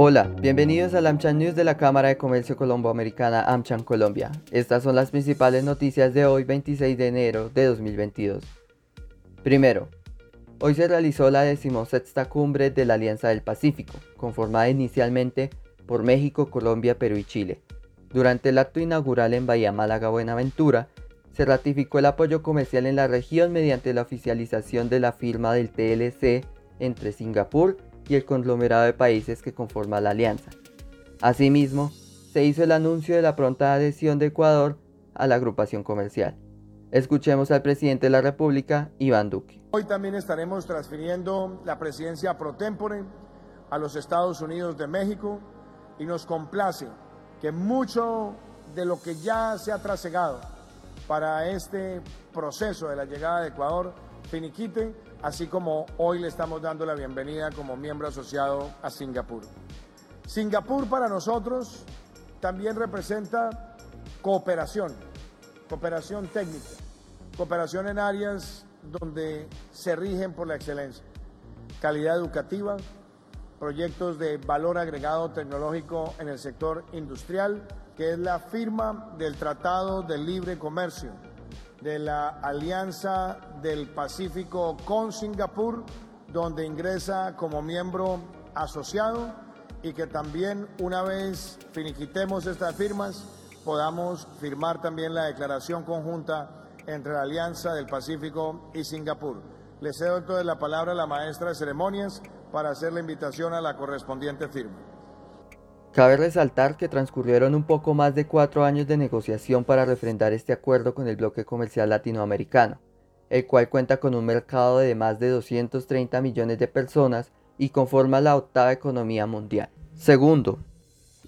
Hola, bienvenidos al AmCham News de la Cámara de Comercio Colombo-Americana AmCham Colombia. Estas son las principales noticias de hoy 26 de enero de 2022. Primero, hoy se realizó la decimosexta cumbre de la Alianza del Pacífico, conformada inicialmente por México, Colombia, Perú y Chile. Durante el acto inaugural en Bahía Málaga Buenaventura, se ratificó el apoyo comercial en la región mediante la oficialización de la firma del TLC entre Singapur y el conglomerado de países que conforma la alianza. Asimismo, se hizo el anuncio de la pronta adhesión de Ecuador a la agrupación comercial. Escuchemos al presidente de la República, Iván Duque. Hoy también estaremos transfiriendo la presidencia pro tempore a los Estados Unidos de México y nos complace que mucho de lo que ya se ha trasegado para este proceso de la llegada de Ecuador finiquite, así como hoy le estamos dando la bienvenida como miembro asociado a Singapur. Singapur para nosotros también representa cooperación, cooperación técnica, cooperación en áreas donde se rigen por la excelencia, calidad educativa, proyectos de valor agregado tecnológico en el sector industrial, que es la firma del Tratado de Libre Comercio de la Alianza del Pacífico con Singapur, donde ingresa como miembro asociado y que también una vez finiquitemos estas firmas podamos firmar también la declaración conjunta entre la Alianza del Pacífico y Singapur. Le cedo entonces la palabra a la maestra de ceremonias para hacer la invitación a la correspondiente firma. Cabe resaltar que transcurrieron un poco más de cuatro años de negociación para refrendar este acuerdo con el bloque comercial latinoamericano, el cual cuenta con un mercado de más de 230 millones de personas y conforma la octava economía mundial. Segundo,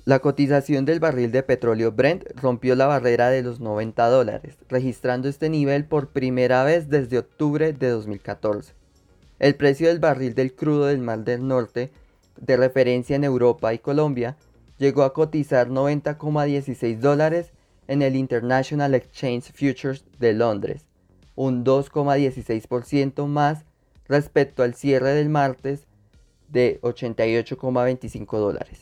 la cotización del barril de petróleo Brent rompió la barrera de los 90 dólares, registrando este nivel por primera vez desde octubre de 2014. El precio del barril del crudo del Mar del Norte, de referencia en Europa y Colombia, llegó a cotizar 90,16 dólares en el International Exchange Futures de Londres, un 2,16% más respecto al cierre del martes de 88,25 dólares.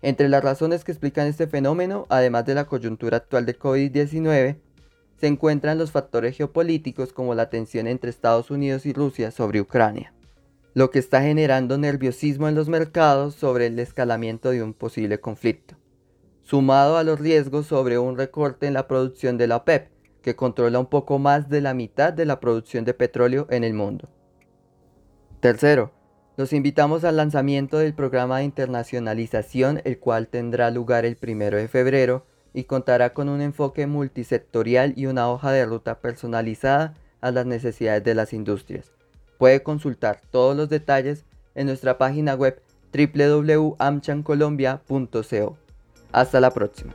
Entre las razones que explican este fenómeno, además de la coyuntura actual de COVID-19, se encuentran los factores geopolíticos como la tensión entre Estados Unidos y Rusia sobre Ucrania lo que está generando nerviosismo en los mercados sobre el escalamiento de un posible conflicto, sumado a los riesgos sobre un recorte en la producción de la OPEP, que controla un poco más de la mitad de la producción de petróleo en el mundo. Tercero, los invitamos al lanzamiento del programa de internacionalización, el cual tendrá lugar el 1 de febrero y contará con un enfoque multisectorial y una hoja de ruta personalizada a las necesidades de las industrias. Puede consultar todos los detalles en nuestra página web www.amchancolombia.co. Hasta la próxima.